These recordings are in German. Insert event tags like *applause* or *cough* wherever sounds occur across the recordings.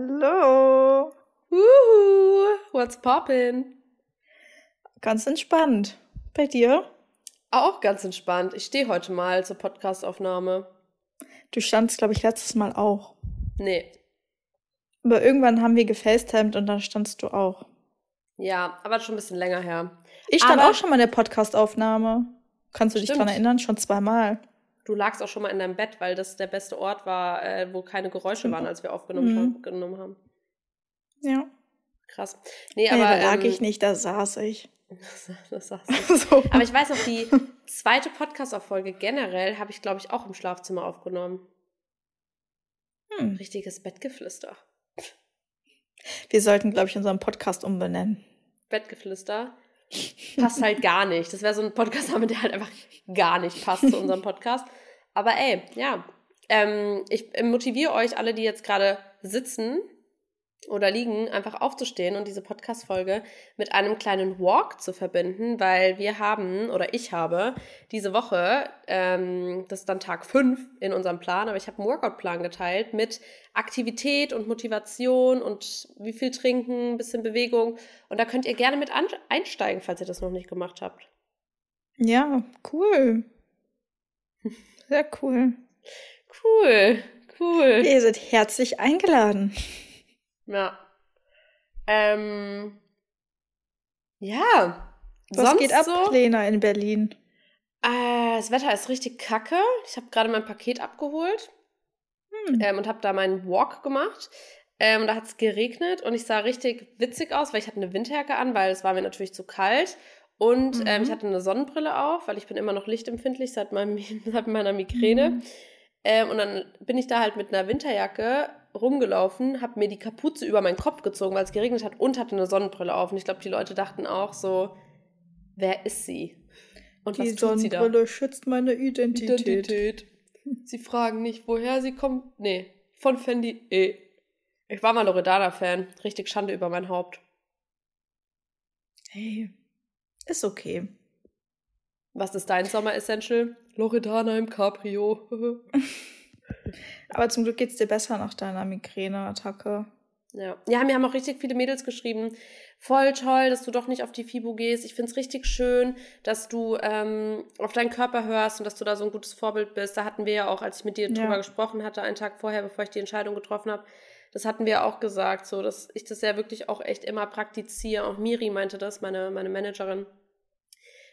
Hallo. Wuhu, what's poppin'? Ganz entspannt. Bei dir? Auch ganz entspannt. Ich stehe heute mal zur Podcastaufnahme. Du standst, glaube ich, letztes Mal auch. Nee. Aber irgendwann haben wir gefacetimed und dann standst du auch. Ja, aber schon ein bisschen länger her. Ich stand Aber- auch schon mal in der Podcastaufnahme. Kannst du dich Stimmt. dran erinnern? Schon zweimal. Du lagst auch schon mal in deinem Bett, weil das der beste Ort war, äh, wo keine Geräusche waren, als wir aufgenommen Mhm. haben, genommen haben. Ja. Krass. Nee, Nee, aber. da lag ähm, ich nicht, da saß ich. das sagst du. so. Aber ich weiß noch, die *laughs* zweite Podcast-Auffolge generell habe ich, glaube ich, auch im Schlafzimmer aufgenommen. Hm. Richtiges Bettgeflüster. Wir sollten, glaube ich, unseren Podcast umbenennen. Bettgeflüster passt halt gar nicht. Das wäre so ein Podcast-Name, der halt einfach gar nicht passt zu unserem Podcast. Aber ey, ja. Ähm, ich motiviere euch alle, die jetzt gerade sitzen oder liegen, einfach aufzustehen und diese Podcast-Folge mit einem kleinen Walk zu verbinden, weil wir haben, oder ich habe, diese Woche, ähm, das ist dann Tag 5 in unserem Plan, aber ich habe einen Workout-Plan geteilt mit Aktivität und Motivation und wie viel trinken, ein bisschen Bewegung. Und da könnt ihr gerne mit einsteigen, falls ihr das noch nicht gemacht habt. Ja, cool. Sehr cool. Cool, cool. Ihr seid herzlich eingeladen. Ja. Ähm. Ja. Was Sonst geht ab, so? Lena, in Berlin? Äh, das Wetter ist richtig kacke. Ich habe gerade mein Paket abgeholt Hm. ähm, und habe da meinen Walk gemacht. Ähm, da hat es geregnet und ich sah richtig witzig aus, weil ich hatte eine Winterjacke an, weil es war mir natürlich zu kalt. Und ähm, Mhm. ich hatte eine Sonnenbrille auf, weil ich bin immer noch lichtempfindlich seit, meinem, *laughs* seit meiner Migräne. Mhm. Ähm, und dann bin ich da halt mit einer Winterjacke rumgelaufen, habe mir die Kapuze über meinen Kopf gezogen, weil es geregnet hat und hatte eine Sonnenbrille auf. Und ich glaube, die Leute dachten auch so, wer ist sie? Und Die was tut sie da? Sonnenbrille schützt meine Identität. Identität. Sie fragen nicht, woher sie kommt. Nee, von Fendi. Eh. Ich war mal Loredana-Fan. Richtig Schande über mein Haupt. Hey, ist okay. Was ist dein Sommer-Essential? Loredana im Cabrio. *laughs* Aber zum Glück geht's dir besser nach deiner Migräneattacke. Ja. ja, mir haben auch richtig viele Mädels geschrieben. Voll toll, dass du doch nicht auf die FIBO gehst. Ich find's richtig schön, dass du ähm, auf deinen Körper hörst und dass du da so ein gutes Vorbild bist. Da hatten wir ja auch, als ich mit dir Ja. drüber gesprochen hatte, einen Tag vorher, bevor ich die Entscheidung getroffen habe, das hatten wir ja auch gesagt, so dass ich das ja wirklich auch echt immer praktiziere. Auch Miri meinte das, meine, meine Managerin.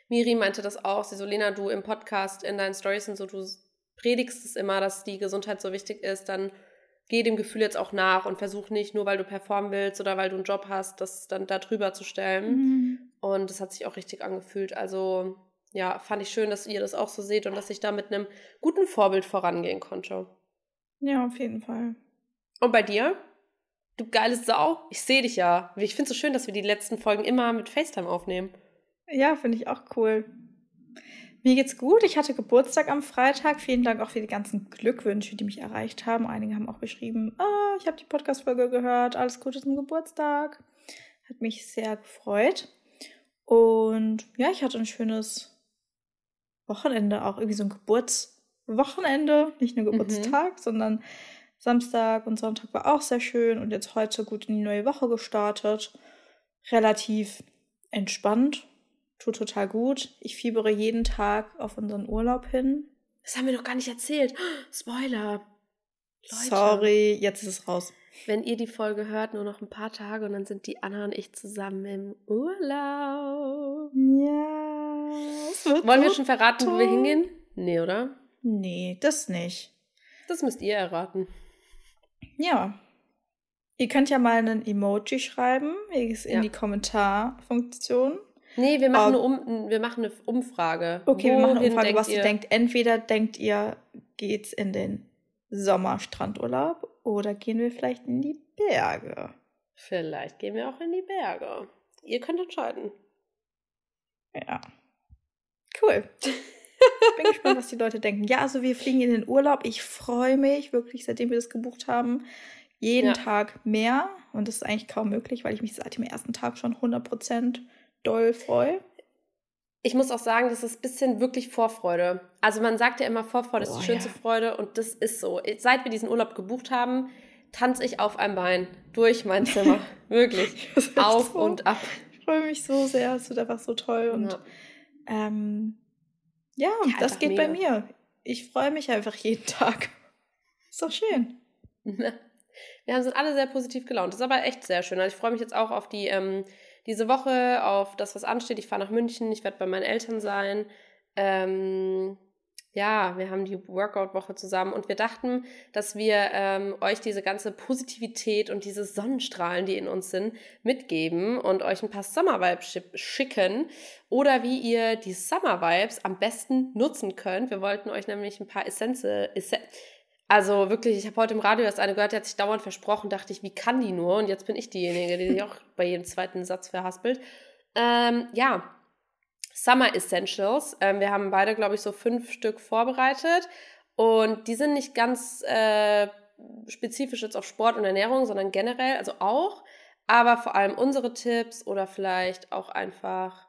Miri meinte das auch. Sie so, Lena, du im Podcast, in deinen Stories und so, du predigst es immer, dass die Gesundheit so wichtig ist, dann geh dem Gefühl jetzt auch nach und versuch nicht, nur weil du performen willst oder weil du einen Job hast, das dann da drüber zu stellen. Mhm. Und das hat sich auch richtig angefühlt. Also, ja, fand ich schön, dass ihr das auch so seht und dass ich da mit einem guten Vorbild vorangehen konnte. Ja, auf jeden Fall. Und bei dir? Du geile Sau. Ich sehe dich ja. Ich finde es so schön, dass wir die letzten Folgen immer mit FaceTime aufnehmen. Ja, finde ich auch cool. Mir geht's gut. Ich hatte Geburtstag am Freitag. Vielen Dank auch für die ganzen Glückwünsche, die mich erreicht haben. Einige haben auch geschrieben, ah, ich habe die Podcast-Folge gehört. Alles Gute zum Geburtstag. Hat mich sehr gefreut. Und ja, ich hatte ein schönes Wochenende, auch irgendwie so ein Geburtswochenende, nicht nur Mhm. Geburtstag, sondern Samstag und Sonntag war auch sehr schön und jetzt heute gut in die neue Woche gestartet. Relativ entspannt, tut total gut. Ich fiebere jeden Tag auf unseren Urlaub hin. Das haben wir noch gar nicht erzählt. *gasps* Spoiler. Leute. Sorry, jetzt ist es raus. Wenn ihr die Folge hört, nur noch ein paar Tage und dann sind die Anna und ich zusammen im Urlaub. Ja. Wollen wir schon verraten, wo wir toll. hingehen? Nee, oder? Nee, das nicht. Das müsst ihr erraten. Ja. Ihr könnt ja mal einen Emoji schreiben in Ja. die Kommentarfunktion. Nee, wir machen, Oh. eine, um wir machen eine Umfrage. Okay, wir machen eine Wohin Umfrage, was ihr denkt. Entweder denkt ihr, geht's in den Sommerstrandurlaub oder gehen wir vielleicht in die Berge? Vielleicht gehen wir auch in die Berge. Ihr könnt entscheiden. Ja. Cool. Bin gespannt, was die Leute denken. Ja, also wir fliegen in den Urlaub. Ich freue mich wirklich, seitdem wir das gebucht haben, jeden Ja. Tag mehr. Und das ist eigentlich kaum möglich, weil ich mich seit dem ersten Tag schon 100% doll freue. Ich muss auch sagen, das ist ein bisschen wirklich Vorfreude. Also man sagt ja immer, Vorfreude ist Oh, die schönste ja. Freude und das ist so. Seit wir diesen Urlaub gebucht haben, tanze ich auf einem Bein durch mein Zimmer. *laughs* Wirklich. auf so. und ab. Ich freue mich so sehr. Es wird einfach so toll. Und Ja. ähm, ja, Ja, das geht bei mega. mir. Ich freue mich einfach jeden Tag. Ist doch schön. *laughs* Wir sind alle sehr positiv gelaunt. Das ist aber echt sehr schön. Also ich freue mich jetzt auch auf die ähm, diese Woche, auf das, was ansteht. Ich fahre nach München, ich werde bei meinen Eltern sein. Ähm, ja, wir haben die Workout-Woche zusammen und wir dachten, dass wir ähm, euch diese ganze Positivität und diese Sonnenstrahlen, die in uns sind, mitgeben und euch ein paar Summer-Vibes schi- schicken oder wie ihr die Summer-Vibes am besten nutzen könnt. Wir wollten euch nämlich ein paar Essenze, Essen also wirklich, ich habe heute im Radio erst eine gehört, die hat sich dauernd versprochen, dachte ich, wie kann die nur? Und jetzt bin ich diejenige, die sich auch *laughs* bei jedem zweiten Satz verhaspelt. Ähm, ja, Summer Essentials. Ähm, wir haben beide, glaube ich, so fünf Stück vorbereitet. Und die sind nicht ganz äh, spezifisch jetzt auf Sport und Ernährung, sondern generell, also auch. Aber vor allem unsere Tipps oder vielleicht auch einfach,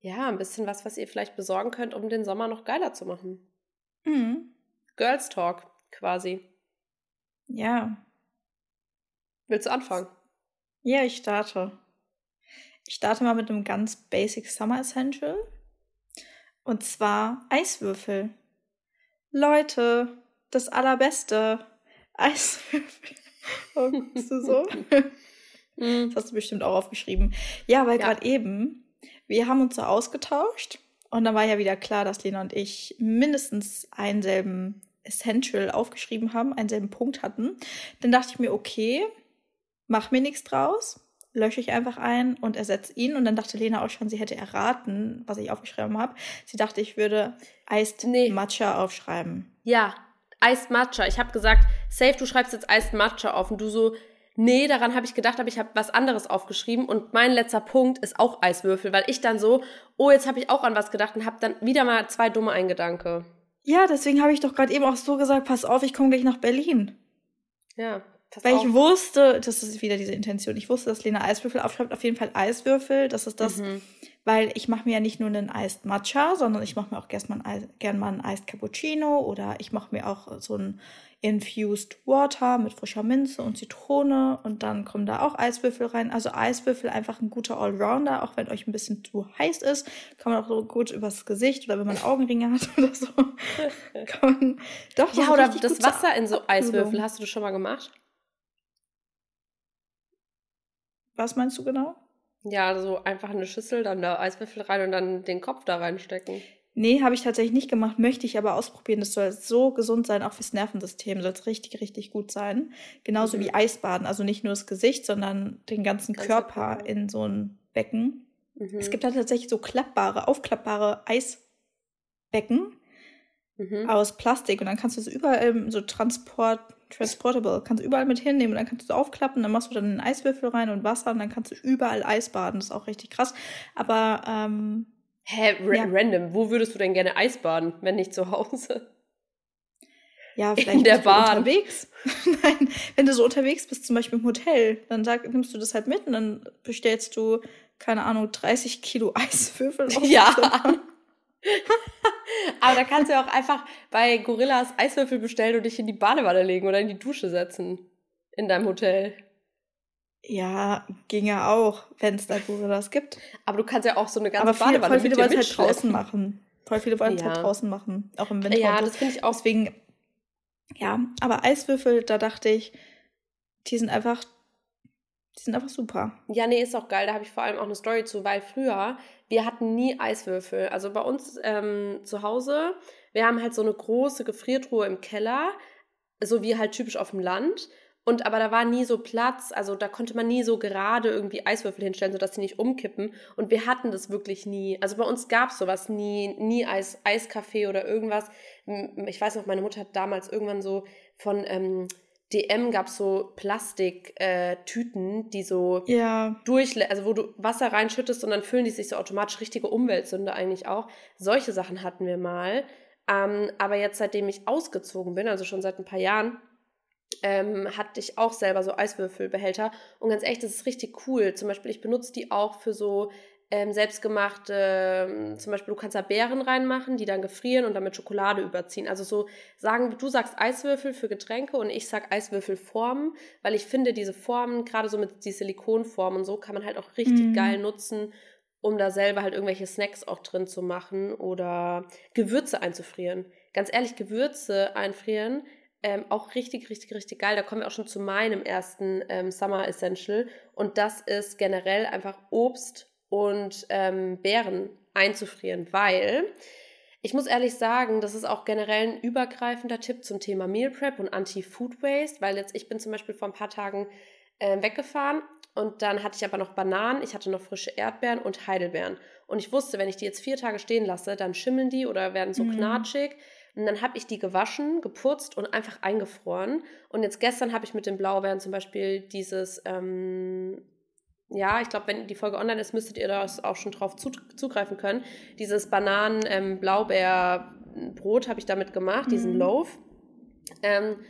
ja, ein bisschen was, was ihr vielleicht besorgen könnt, um den Sommer noch geiler zu machen. Mhm. Girls Talk quasi. Ja. Willst du anfangen? Ja, ich starte. Ich starte mal mit einem ganz basic Summer Essential. Und zwar Eiswürfel. Leute, das allerbeste. *laughs* Eiswürfel. Oh, bist du so? *laughs* Das hast du bestimmt auch aufgeschrieben. Ja, weil Ja. gerade eben, wir haben uns so ausgetauscht und dann war ja wieder klar, dass Lena und ich mindestens einen selben Essential aufgeschrieben haben, einen selben Punkt hatten. Dann dachte ich mir, okay, mach mir nichts draus, lösche ich einfach ein und ersetze ihn. Und dann dachte Lena auch schon, sie hätte erraten, was ich aufgeschrieben habe. Sie dachte, ich würde Iced Nee. Matcha aufschreiben. Ja, Iced Matcha. Ich habe gesagt, safe, du schreibst jetzt Iced Matcha auf. Und du so, nee, daran habe ich gedacht, aber ich habe was anderes aufgeschrieben. Und mein letzter Punkt ist auch Eiswürfel, weil ich dann so, oh, jetzt habe ich auch an was gedacht und habe dann wieder mal zwei dumme Eingedanke. Ja, deswegen habe ich doch gerade eben auch so gesagt, pass auf, ich komme gleich nach Berlin. Ja, pass Weil auf. ich wusste, das ist wieder diese Intention, ich wusste, dass Lena Eiswürfel aufschreibt, auf jeden Fall Eiswürfel. Das ist das, Mhm. Weil ich mache mir ja nicht nur einen Iced Matcha, sondern ich mache mir auch gern mal, Eis, gern mal einen Iced Cappuccino oder ich mache mir auch so ein Infused Water mit frischer Minze und Zitrone und dann kommen da auch Eiswürfel rein. Also Eiswürfel einfach ein guter Allrounder, auch wenn euch ein bisschen zu heiß ist, kann man auch so gut übers Gesicht oder wenn man Augenringe hat oder so. *laughs* kann man, doch, Ja, oder das Wasser in so. Eiswürfel, hast du das schon mal gemacht? Was meinst du genau? Ja, so einfach eine Schüssel, dann da Eiswürfel rein und dann den Kopf da reinstecken. Nee, habe ich tatsächlich nicht gemacht, möchte ich aber ausprobieren. Das soll so gesund sein, auch fürs Nervensystem soll es richtig, richtig gut sein. Genauso Mhm. wie Eisbaden, also nicht nur das Gesicht, sondern den ganzen Ganze Körper Körper. in so ein Becken. Mhm. Es gibt da tatsächlich so klappbare, aufklappbare Eisbecken mhm. aus Plastik und dann kannst du es überall ähm, so transport, transportable, kannst du überall mit hinnehmen und dann kannst du es aufklappen, dann machst du dann einen Eiswürfel rein und Wasser und dann kannst du überall Eis baden. Das ist auch richtig krass. Aber ähm, Hä, ra Ja. random. Wo würdest du denn gerne Eis baden, wenn nicht zu Hause? Ja, vielleicht der bist du Bahn. unterwegs. *laughs* Nein, wenn du so unterwegs bist, zum Beispiel im Hotel, dann sag, nimmst du das halt mit und dann bestellst du, keine Ahnung, 30 Kilo *laughs* Eiswürfel. auf Ja. Aber da kannst du ja auch einfach bei Gorillas Eiswürfel bestellen und dich in die Badewanne legen oder in die Dusche setzen. In deinem Hotel. Ja, ging ja auch, wenn es da Gorillas gibt. Aber du kannst ja auch so eine ganze Aber viele, Badewanne voll viele wollen es halt draußen machen. Voll viele wollen es Ja. halt draußen machen. Auch im Winter. Ja, das finde ich auch. Deswegen, ja, aber Eiswürfel, da dachte ich, die sind einfach, die sind einfach super. Ja, nee, ist auch geil. Da habe ich vor allem auch eine Story zu, weil früher, wir hatten nie Eiswürfel. Also bei uns ähm, zu Hause, wir haben halt so eine große Gefriertruhe im Keller, so wie halt typisch auf dem Land. Und aber da war nie so Platz, also da konnte man nie so gerade irgendwie Eiswürfel hinstellen, sodass die nicht umkippen. Und wir hatten das wirklich nie. Also bei uns gab es sowas nie, nie Eis, Eiskaffee oder irgendwas. Ich weiß noch, meine Mutter hat damals irgendwann so von ähm, DM gab es so Plastiktüten, äh, die so Ja, durch, also wo du Wasser reinschüttest und dann füllen die sich so automatisch richtige Umweltsünde eigentlich auch. Solche Sachen hatten wir mal. Ähm, aber jetzt, seitdem ich ausgezogen bin, also schon seit ein paar Jahren, ähm, hatte ich auch selber so Eiswürfelbehälter. Und ganz echt, das ist richtig cool. Zum Beispiel, ich benutze die auch für so ähm, selbstgemachte, ähm, zum Beispiel du kannst da Beeren reinmachen, die dann gefrieren und damit Schokolade überziehen. Also so sagen, du sagst Eiswürfel für Getränke und ich sag Eiswürfelformen, weil ich finde, diese Formen, gerade so mit die Silikonformen und so, kann man halt auch richtig mhm. geil nutzen, um da selber halt irgendwelche Snacks auch drin zu machen oder Gewürze einzufrieren. Ganz ehrlich, Gewürze einfrieren, ähm, auch richtig, richtig, richtig geil. Da kommen wir auch schon zu meinem ersten ähm, Summer Essential. Und das ist generell einfach Obst und ähm, Beeren einzufrieren, weil ich muss ehrlich sagen, das ist auch generell ein übergreifender Tipp zum Thema Meal Prep und Anti-Food Waste, weil jetzt ich bin zum Beispiel vor ein paar Tagen äh, weggefahren und dann hatte ich aber noch Bananen, ich hatte noch frische Erdbeeren und Heidelbeeren. Und ich wusste, wenn ich die jetzt vier Tage stehen lasse, dann schimmeln die oder werden so mhm. knatschig. Und dann habe ich die gewaschen, geputzt und einfach eingefroren. Und jetzt gestern habe ich mit den Blaubeeren zum Beispiel dieses ähm, ja, ich glaube, wenn die Folge online ist, müsstet ihr das auch schon drauf zugreifen können. Dieses Bananen-Blaubeer-Brot ähm, habe ich damit gemacht, mhm. diesen Loaf. Ähm,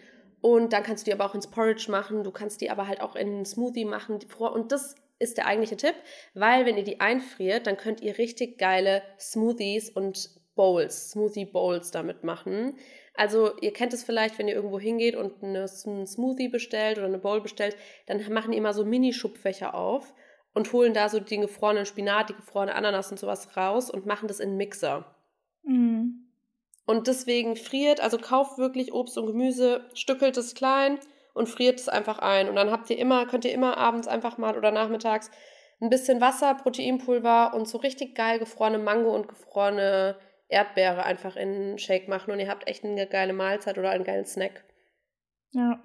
und dann kannst du die aber auch ins Porridge machen, du kannst die aber halt auch in einen Smoothie machen. Und das ist der eigentliche Tipp, weil wenn ihr die einfriert, dann könnt ihr richtig geile Smoothies und Bowls, Smoothie Bowls damit machen. Also ihr kennt es vielleicht, wenn ihr irgendwo hingeht und eine, einen Smoothie bestellt oder eine Bowl bestellt, dann machen die immer so Mini-Schubfächer auf und holen da so den gefrorenen Spinat, die gefrorene Ananas und sowas raus und machen das in einen Mixer. Mhm. Und deswegen friert, also kauft wirklich Obst und Gemüse, stückelt es klein und friert es einfach ein. Und dann habt ihr immer, könnt ihr immer abends einfach mal oder nachmittags ein bisschen Wasser, Proteinpulver und so richtig geil gefrorene Mango und gefrorene Erdbeere einfach in einen Shake machen und ihr habt echt eine geile Mahlzeit oder einen geilen Snack. Ja.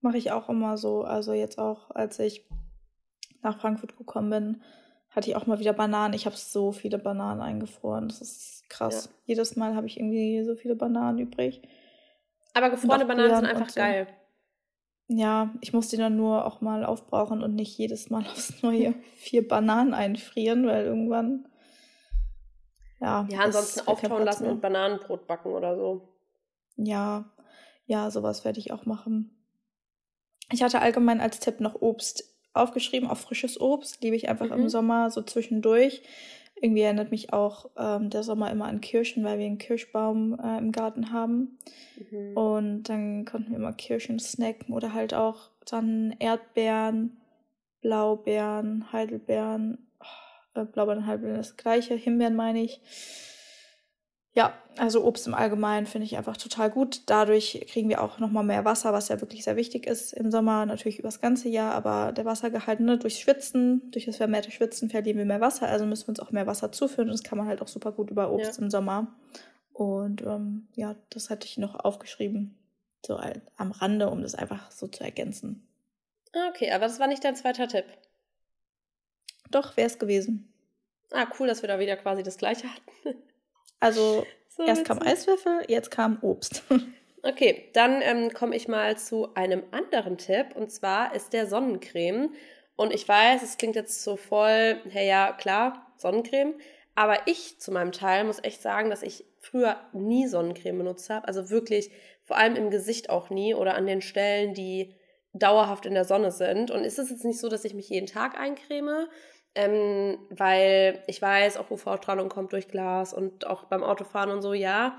Mache ich auch immer so. Also jetzt auch, als ich nach Frankfurt gekommen bin, hatte ich auch mal wieder Bananen. Ich habe so viele Bananen eingefroren. Das ist krass. Ja. Jedes Mal habe ich irgendwie so viele Bananen übrig. Aber gefrorene Bananen sind einfach so. geil. Ja, ich muss die dann nur auch mal aufbrauchen und nicht jedes Mal *laughs* aufs Neue vier Bananen einfrieren, weil irgendwann ja, ja ansonsten auftauen lassen und Bananenbrot backen oder so. Ja, ja, sowas werde ich auch machen. Ich hatte allgemein als Tipp noch Obst aufgeschrieben, auch frisches Obst. Liebe ich einfach mhm. im Sommer so zwischendurch. Irgendwie erinnert mich auch ähm, der Sommer immer an Kirschen, weil wir einen Kirschbaum äh, im Garten haben. Mhm. Und dann konnten wir immer Kirschen snacken oder halt auch dann Erdbeeren, Blaubeeren, Heidelbeeren äh, Blaubeeren, das gleiche, Himbeeren meine ich. Ja, also Obst im Allgemeinen finde ich einfach total gut. Dadurch kriegen wir auch nochmal mehr Wasser, was ja wirklich sehr wichtig ist im Sommer, natürlich übers ganze Jahr, aber der Wassergehalt, ne, durch Schwitzen, durch das vermehrte Schwitzen verlieren wir mehr Wasser, also müssen wir uns auch mehr Wasser zuführen und das kann man halt auch super gut über Obst ja. im Sommer. Und ähm, ja, das hatte ich noch aufgeschrieben, so am Rande, um das einfach so zu ergänzen. Okay, aber das war nicht dein zweiter Tipp. Doch, wäre es gewesen. Ah, cool, dass wir da wieder quasi das gleiche hatten. *laughs* Also, so erst kam Eiswürfel, jetzt kam Obst. *laughs* Okay, dann ähm, komme ich mal zu einem anderen Tipp und zwar ist der Sonnencreme. Und ich weiß, es klingt jetzt so voll, hey ja, klar, Sonnencreme. Aber ich zu meinem Teil muss echt sagen, dass ich früher nie Sonnencreme benutzt habe. Also wirklich, vor allem im Gesicht auch nie oder an den Stellen, die dauerhaft in der Sonne sind. Und ist es jetzt nicht so, dass ich mich jeden Tag eincreme, ähm, weil ich weiß, auch UV-Strahlung kommt durch Glas und auch beim Autofahren und so, ja.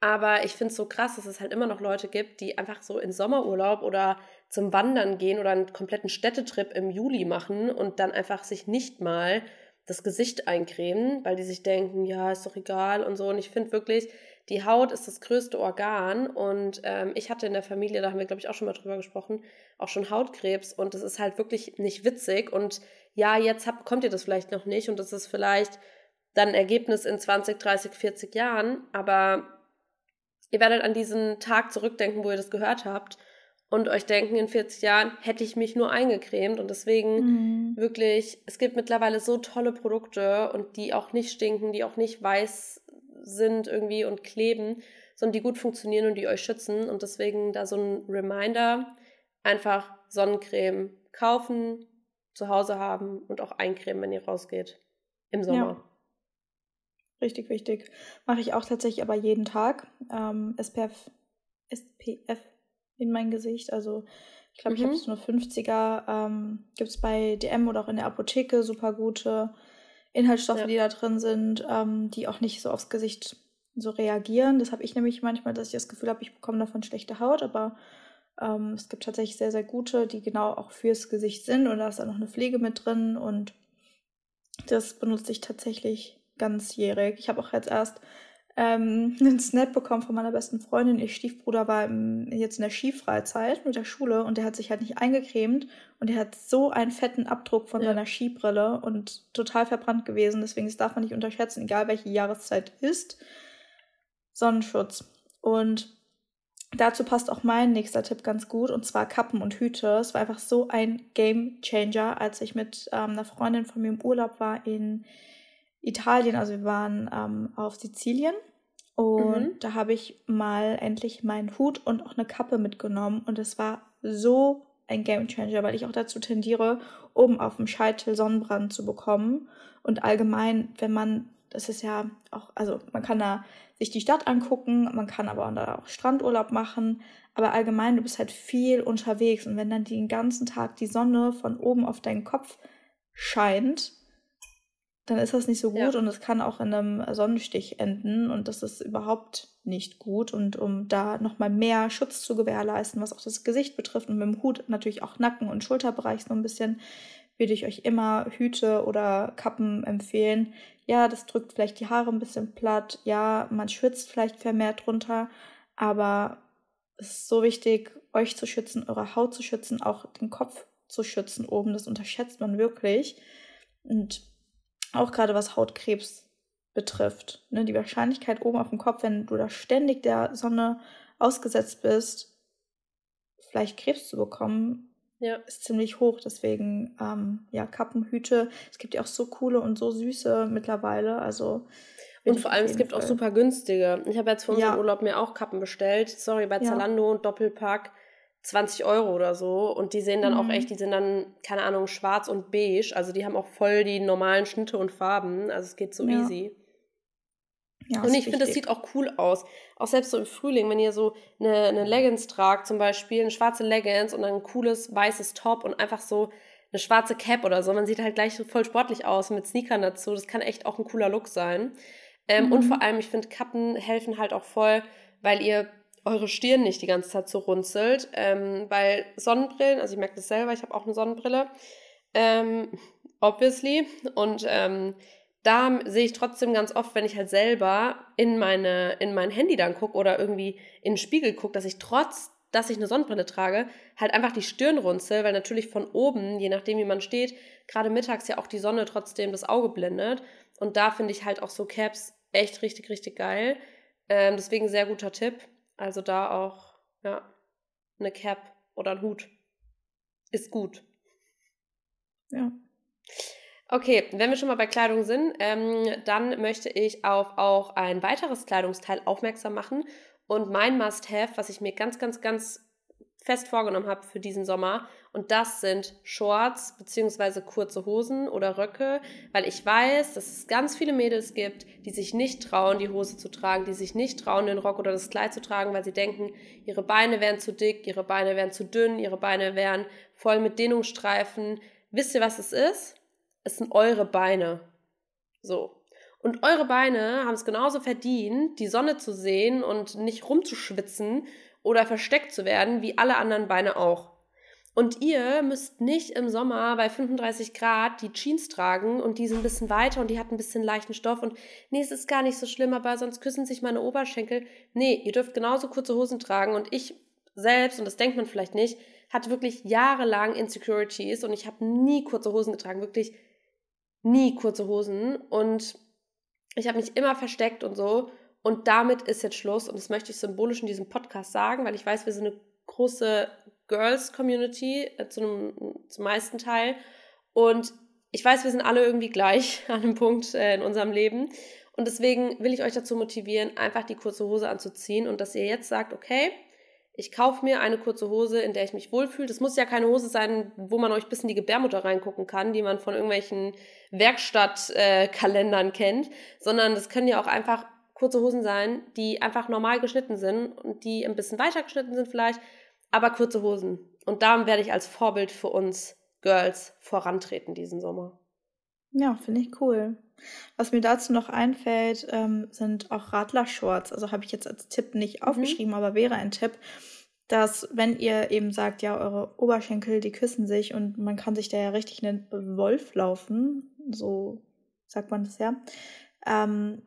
Aber ich finde es so krass, dass es halt immer noch Leute gibt, die einfach so in Sommerurlaub oder zum Wandern gehen oder einen kompletten Städtetrip im Juli machen und dann einfach sich nicht mal das Gesicht eincremen, weil die sich denken, ja, ist doch egal und so. Und ich finde wirklich, die Haut ist das größte Organ und ähm, ich hatte in der Familie, da haben wir, glaube ich, auch schon mal drüber gesprochen, auch schon Hautkrebs und das ist halt wirklich nicht witzig und ja, jetzt habt, kommt ihr das vielleicht noch nicht und das ist vielleicht dann ein Ergebnis in 20, 30, 40 Jahren, aber ihr werdet an diesen Tag zurückdenken, wo ihr das gehört habt und euch denken, in 40 Jahren hätte ich mich nur eingecremt und deswegen mhm. wirklich, es gibt mittlerweile so tolle Produkte und die auch nicht stinken, die auch nicht weiß sind irgendwie und kleben, sondern die gut funktionieren und die euch schützen und deswegen da so ein Reminder, einfach Sonnencreme kaufen, zu Hause haben und auch eincremen, wenn ihr rausgeht im Sommer. Ja. Richtig wichtig. Mache ich auch tatsächlich aber jeden Tag. Ähm, SPF, SPF in mein Gesicht. Also ich glaube, mhm. ich habe so eine 50er. Ähm, Gibt es bei DM oder auch in der Apotheke super gute. Inhaltsstoffe, ja. die da drin sind, ähm, die auch nicht so aufs Gesicht so reagieren. Das habe ich nämlich manchmal, dass ich das Gefühl habe, ich bekomme davon schlechte Haut, aber ähm, es gibt tatsächlich sehr, sehr gute, die genau auch fürs Gesicht sind und da ist dann noch eine Pflege mit drin und das benutze ich tatsächlich ganzjährig. Ich habe auch jetzt erst ähm, *laughs* einen Snap bekommen von meiner besten Freundin. Ihr Stiefbruder war im, jetzt in der Skifreizeit mit der Schule und der hat sich halt nicht eingecremt und der hat so einen fetten Abdruck von ja. seiner Skibrille und total verbrannt gewesen. Deswegen das darf man nicht unterschätzen, egal welche Jahreszeit ist. Sonnenschutz. Und dazu passt auch mein nächster Tipp ganz gut und zwar Kappen und Hüte. Es war einfach so ein Game Changer, als ich mit ähm, einer Freundin von mir im Urlaub war in Italien, also wir waren ähm, auf Sizilien und mhm. da habe ich mal endlich meinen Hut und auch eine Kappe mitgenommen und es war so ein Game Changer, weil ich auch dazu tendiere, oben auf dem Scheitel Sonnenbrand zu bekommen und allgemein, wenn man, das ist ja auch, also man kann da sich die Stadt angucken, man kann aber auch Strandurlaub machen, aber allgemein, du bist halt viel unterwegs und wenn dann den ganzen Tag die Sonne von oben auf deinen Kopf scheint, dann ist das nicht so gut ja. und es kann auch in einem Sonnenstich enden und das ist überhaupt nicht gut. Und um da nochmal mehr Schutz zu gewährleisten, was auch das Gesicht betrifft und mit dem Hut natürlich auch Nacken- und Schulterbereich so ein bisschen, würde ich euch immer Hüte oder Kappen empfehlen. Ja, das drückt vielleicht die Haare ein bisschen platt. Ja, man schwitzt vielleicht vermehrt drunter, aber es ist so wichtig, euch zu schützen, eure Haut zu schützen, auch den Kopf zu schützen oben. Das unterschätzt man wirklich. Und auch gerade was Hautkrebs betrifft. Ne, die Wahrscheinlichkeit oben auf dem Kopf, wenn du da ständig der Sonne ausgesetzt bist, vielleicht Krebs zu bekommen, ja. ist ziemlich hoch. Deswegen, ähm, ja, Kappenhüte. Es gibt ja auch so coole und so süße mittlerweile. Also. Und vor allem, es gibt Fall. auch super günstige. Ich habe jetzt für unseren ja. Urlaub mir auch Kappen bestellt. Sorry, bei Zalando und Doppelpack 20 Euro oder so. Und die sehen dann mhm. auch echt, die sind dann, keine Ahnung, schwarz und beige. Also die haben auch voll die normalen Schnitte und Farben. Also es geht so ja. easy. Ja, und ich finde, das sieht auch cool aus. Auch selbst so im Frühling, wenn ihr so eine, eine Leggings tragt, zum Beispiel eine schwarze Leggings und dann ein cooles weißes Top und einfach so eine schwarze Cap oder so. Man sieht halt gleich so voll sportlich aus mit Sneakern dazu. Das kann echt auch ein cooler Look sein. Ähm, mhm. Und vor allem, ich finde, Kappen helfen halt auch voll, weil ihr eure Stirn nicht die ganze Zeit so runzelt. Ähm, weil Sonnenbrillen, also ich merke das selber, ich habe auch eine Sonnenbrille, ähm, obviously. Und ähm, da sehe ich trotzdem ganz oft, wenn ich halt selber in, meine, in mein Handy dann gucke oder irgendwie in den Spiegel gucke, dass ich trotz, dass ich eine Sonnenbrille trage, halt einfach die Stirn runzel, weil natürlich von oben, je nachdem wie man steht, gerade mittags ja auch die Sonne trotzdem das Auge blendet. Und da finde ich halt auch so Caps echt richtig, richtig geil. Ähm, deswegen sehr guter Tipp. Also da auch, ja, eine Cap oder ein Hut ist gut. Ja. Okay, wenn wir schon mal bei Kleidung sind, ähm, dann möchte ich auf auch ein weiteres Kleidungsteil aufmerksam machen. Und mein Must-Have, was ich mir ganz, ganz, ganz fest vorgenommen habe für diesen Sommer. Und das sind Shorts bzw. kurze Hosen oder Röcke, weil ich weiß, dass es ganz viele Mädels gibt, die sich nicht trauen, die Hose zu tragen, die sich nicht trauen, den Rock oder das Kleid zu tragen, weil sie denken, ihre Beine wären zu dick, ihre Beine wären zu dünn, ihre Beine wären voll mit Dehnungsstreifen. Wisst ihr, was es ist? Es sind eure Beine. So. Und eure Beine haben es genauso verdient, die Sonne zu sehen und nicht rumzuschwitzen oder versteckt zu werden, wie alle anderen Beine auch. Und ihr müsst nicht im Sommer bei 35 Grad die Jeans tragen und die sind ein bisschen weiter und die hat ein bisschen leichten Stoff und nee, es ist gar nicht so schlimm, aber sonst küssen sich meine Oberschenkel. Nee, ihr dürft genauso kurze Hosen tragen und ich selbst, und das denkt man vielleicht nicht, hatte wirklich jahrelang Insecurities und ich habe nie kurze Hosen getragen, wirklich nie kurze Hosen und ich habe mich immer versteckt und so. Und damit ist jetzt Schluss. Und das möchte ich symbolisch in diesem Podcast sagen, weil ich weiß, wir sind eine große Girls-Community äh, zu zum meisten Teil. Und ich weiß, wir sind alle irgendwie gleich *laughs* an einem Punkt äh, in unserem Leben. Und deswegen will ich euch dazu motivieren, einfach die kurze Hose anzuziehen und dass ihr jetzt sagt, okay, ich kaufe mir eine kurze Hose, in der ich mich wohlfühle. Das muss ja keine Hose sein, wo man euch bis in die Gebärmutter reingucken kann, die man von irgendwelchen Werkstattkalendern äh, kennt, sondern das können ja auch einfach kurze Hosen sein, die einfach normal geschnitten sind und die ein bisschen weiter geschnitten sind vielleicht, aber kurze Hosen. Und da werde ich als Vorbild für uns Girls vorantreten diesen Sommer. Ja, finde ich cool. Was mir dazu noch einfällt, ähm, sind auch Radlershorts. Also habe ich jetzt als Tipp nicht mhm. aufgeschrieben, aber wäre ein Tipp, dass wenn ihr eben sagt, ja, eure Oberschenkel, die küssen sich und man kann sich da ja richtig einen Wolf laufen, so sagt man das ja, ähm,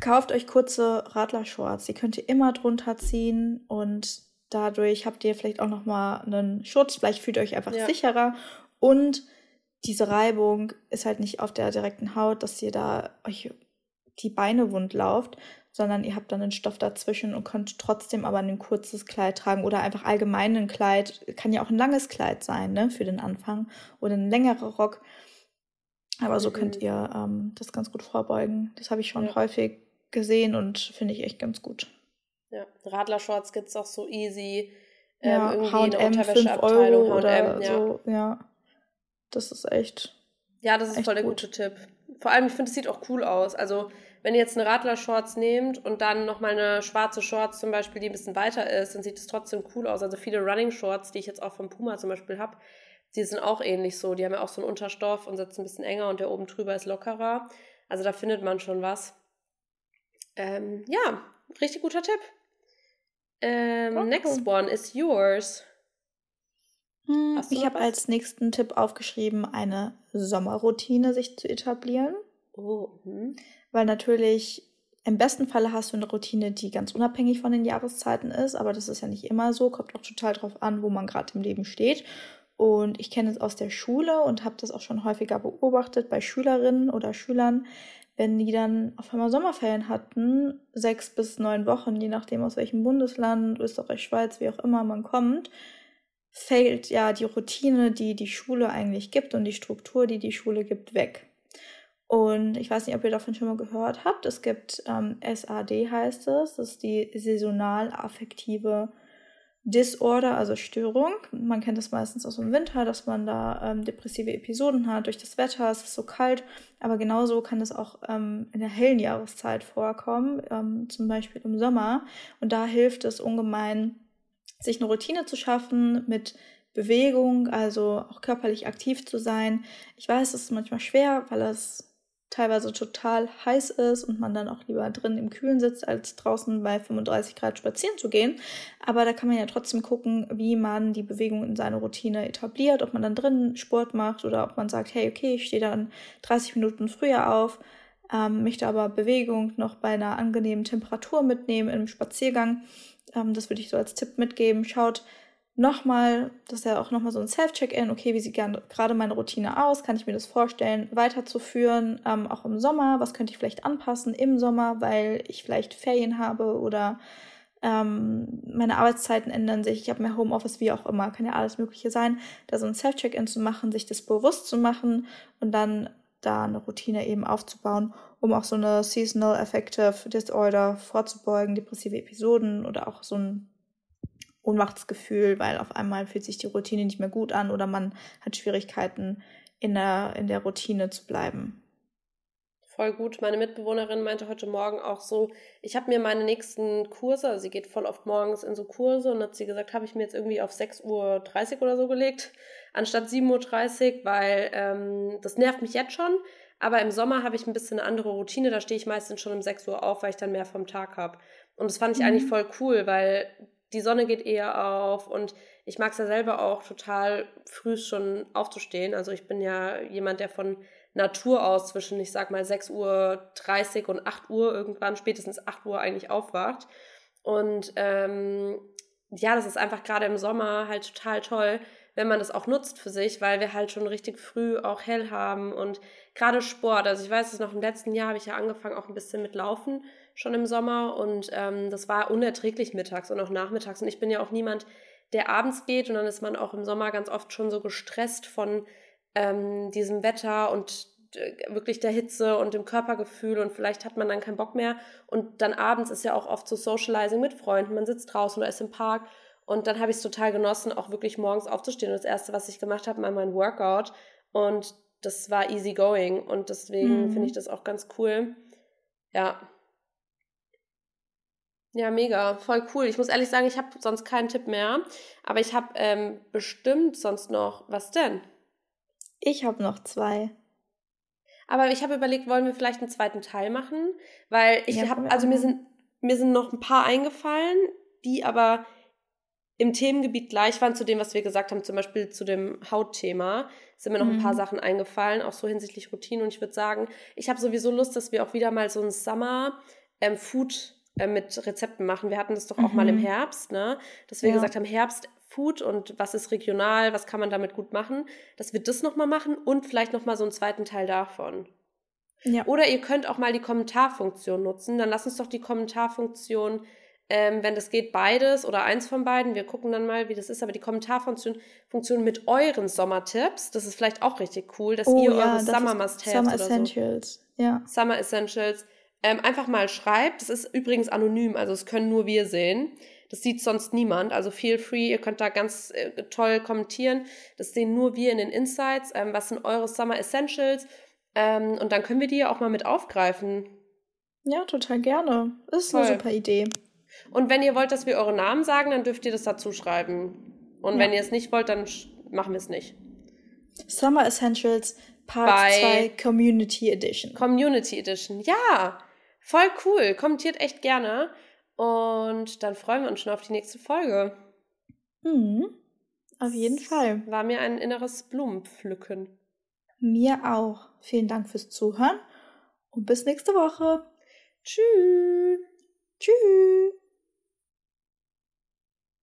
kauft euch kurze Radlershorts. Die könnt ihr immer drunter ziehen und dadurch habt ihr vielleicht auch noch mal einen Schutz. Vielleicht fühlt ihr euch einfach ja. sicherer und diese Reibung ist halt nicht auf der direkten Haut, dass ihr da euch die Beine wund lauft, sondern ihr habt dann einen Stoff dazwischen und könnt trotzdem aber ein kurzes Kleid tragen oder einfach allgemein ein Kleid. Kann ja auch ein langes Kleid sein, ne, für den Anfang oder ein längerer Rock. Aber so mhm. könnt ihr ähm, das ganz gut vorbeugen. Das habe ich schon ja. häufig gesehen und finde ich echt ganz gut. Ja, Radlershorts gibt es auch so easy. Ähm, ja, H&M, eine Unterwäscheabteilung. Oder ja. so, ja. Das ist echt. Ja, das ist voll der gut. gute Tipp. Vor allem, ich finde, es sieht auch cool aus. Also, wenn ihr jetzt eine Radler-Shorts nehmt und dann nochmal eine schwarze Shorts zum Beispiel, die ein bisschen weiter ist, dann sieht es trotzdem cool aus. Also viele Running-Shorts, die ich jetzt auch vom Puma zum Beispiel habe, die sind auch ähnlich so. Die haben ja auch so einen Unterstoff und sitzen ein bisschen enger und der oben drüber ist lockerer. Also da findet man schon was. Ähm, ja, richtig guter Tipp. Ähm, okay. Next one is yours. Hm, ich habe als nächsten Tipp aufgeschrieben, eine Sommerroutine sich zu etablieren. Oh. Hm. Weil natürlich im besten Falle hast du eine Routine, die ganz unabhängig von den Jahreszeiten ist, aber das ist ja nicht immer so, kommt auch total drauf an, wo man gerade im Leben steht. Und ich kenne es aus der Schule und habe das auch schon häufiger beobachtet bei Schülerinnen oder Schülern, wenn die dann auf einmal Sommerferien hatten, sechs bis neun Wochen, je nachdem aus welchem Bundesland, Österreich, Schweiz, wie auch immer man kommt, fällt ja die Routine, die die Schule eigentlich gibt und die Struktur, die die Schule gibt, weg. Und ich weiß nicht, ob ihr davon schon mal gehört habt. Es gibt ähm, SAD heißt es. Das ist die saisonal-affektive Disorder, also Störung. Man kennt das meistens aus dem Winter, dass man da ähm, depressive Episoden hat durch das Wetter. Es ist so kalt. Aber genauso kann es auch ähm, in der hellen Jahreszeit vorkommen, ähm, zum Beispiel im Sommer. Und da hilft es ungemein, sich eine Routine zu schaffen mit Bewegung, also auch körperlich aktiv zu sein. Ich weiß, es ist manchmal schwer, weil es teilweise total heiß ist und man dann auch lieber drin im Kühlen sitzt, als draußen bei 35 Grad spazieren zu gehen. Aber da kann man ja trotzdem gucken, wie man die Bewegung in seine Routine etabliert, ob man dann drin Sport macht oder ob man sagt, hey, okay, ich stehe dann 30 Minuten früher auf, ähm, möchte aber Bewegung noch bei einer angenehmen Temperatur mitnehmen im Spaziergang. Ähm, das würde ich so als Tipp mitgeben. Schaut nochmal, das ist ja auch nochmal so ein Self-Check-In, okay, wie sieht gerade meine Routine aus? Kann ich mir das vorstellen, weiterzuführen, ähm, auch im Sommer? Was könnte ich vielleicht anpassen im Sommer, weil ich vielleicht Ferien habe oder ähm, meine Arbeitszeiten ändern sich, ich habe mehr Homeoffice, wie auch immer, kann ja alles Mögliche sein, da so ein Self-Check-In zu machen, sich das bewusst zu machen und dann da eine Routine eben aufzubauen, um auch so eine Seasonal Affective Disorder vorzubeugen, depressive Episoden oder auch so ein Ohnmachtsgefühl, weil auf einmal fühlt sich die Routine nicht mehr gut an oder man hat Schwierigkeiten in der, in der Routine zu bleiben. Voll gut. Meine Mitbewohnerin meinte heute Morgen auch so, ich habe mir meine nächsten Kurse, also sie geht voll oft morgens in so Kurse und hat sie gesagt, habe ich mir jetzt irgendwie auf 6.30 Uhr oder so gelegt, anstatt 7.30 Uhr, weil ähm, das nervt mich jetzt schon. Aber im Sommer habe ich ein bisschen eine andere Routine, da stehe ich meistens schon um 6 Uhr auf, weil ich dann mehr vom Tag habe. Und das fand ich mhm. eigentlich voll cool, weil die Sonne geht eher auf und ich mag es ja selber auch total früh schon aufzustehen. Also ich bin ja jemand, der von Natur aus zwischen, ich sag mal, 6.30 Uhr und 8 Uhr irgendwann, spätestens 8 Uhr eigentlich aufwacht. Und ähm, ja, das ist einfach gerade im Sommer halt total toll, wenn man das auch nutzt für sich, weil wir halt schon richtig früh auch hell haben und gerade Sport. Also ich weiß es noch, im letzten Jahr habe ich ja angefangen auch ein bisschen mit Laufen schon im Sommer und ähm, das war unerträglich mittags und auch nachmittags. Und ich bin ja auch niemand, der abends geht und dann ist man auch im Sommer ganz oft schon so gestresst von ähm, diesem Wetter und äh, wirklich der Hitze und dem Körpergefühl und vielleicht hat man dann keinen Bock mehr. Und dann abends ist ja auch oft so Socializing mit Freunden, man sitzt draußen oder ist im Park. Und dann habe ich es total genossen, auch wirklich morgens aufzustehen. Und das Erste, was ich gemacht habe, war mein Workout. Und das war easy going. Und deswegen mhm. finde ich das auch ganz cool. Ja, ja, mega, voll cool. Ich muss ehrlich sagen, ich habe sonst keinen Tipp mehr, aber ich habe ähm, bestimmt sonst noch, was denn? Ich habe noch zwei. Aber ich habe überlegt, wollen wir vielleicht einen zweiten Teil machen? Weil ich Ja, habe, also mir sind, mir sind noch ein paar eingefallen, die aber im Themengebiet gleich waren zu dem, was wir gesagt haben, zum Beispiel zu dem Hautthema, sind mir noch ein paar Mhm. Sachen eingefallen, auch so hinsichtlich Routine. Und ich würde sagen, ich habe sowieso Lust, dass wir auch wieder mal so ein Summer ähm, Food äh, mit Rezepten machen. Wir hatten das doch auch mal im Mhm. Herbst, ne? Dass wir Ja. gesagt haben, Herbst Food und was ist regional, was kann man damit gut machen, dass wir das nochmal machen und vielleicht nochmal so einen zweiten Teil davon. Ja. Oder ihr könnt auch mal die Kommentarfunktion nutzen. Dann lasst uns doch die Kommentarfunktion, ähm, wenn das geht, beides oder eins von beiden. Wir gucken dann mal, wie das ist. Aber die Kommentarfunktion Funktion mit euren Sommertipps, das ist vielleicht auch richtig cool, dass Oh ihr ja, eure das Summer Must-Haves Summer oder so, Essentials. Ja. Summer Essentials, ähm, einfach mal schreibt. Das ist übrigens anonym, also es können nur wir sehen. Das sieht sonst niemand. Also feel free, ihr könnt da ganz äh, toll kommentieren. Das sehen nur wir in den Insights. Ähm, was sind eure Summer Essentials? Ähm, und dann können wir die ja auch mal mit aufgreifen. Ja, total gerne. Ist eine Toll. super Idee. Und wenn ihr wollt, dass wir eure Namen sagen, dann dürft ihr das dazu schreiben. Und Ja. wenn ihr es nicht wollt, dann machen wir es nicht. Summer Essentials Part Bei 2 Community Edition. Community Edition. Ja, voll cool. Kommentiert echt gerne. Und dann freuen wir uns schon auf die nächste Folge. Mhm. Auf jeden Fall. War mir ein inneres Blumenpflücken. Mir auch. Vielen Dank fürs Zuhören und bis nächste Woche. Tschüss. Tschüss.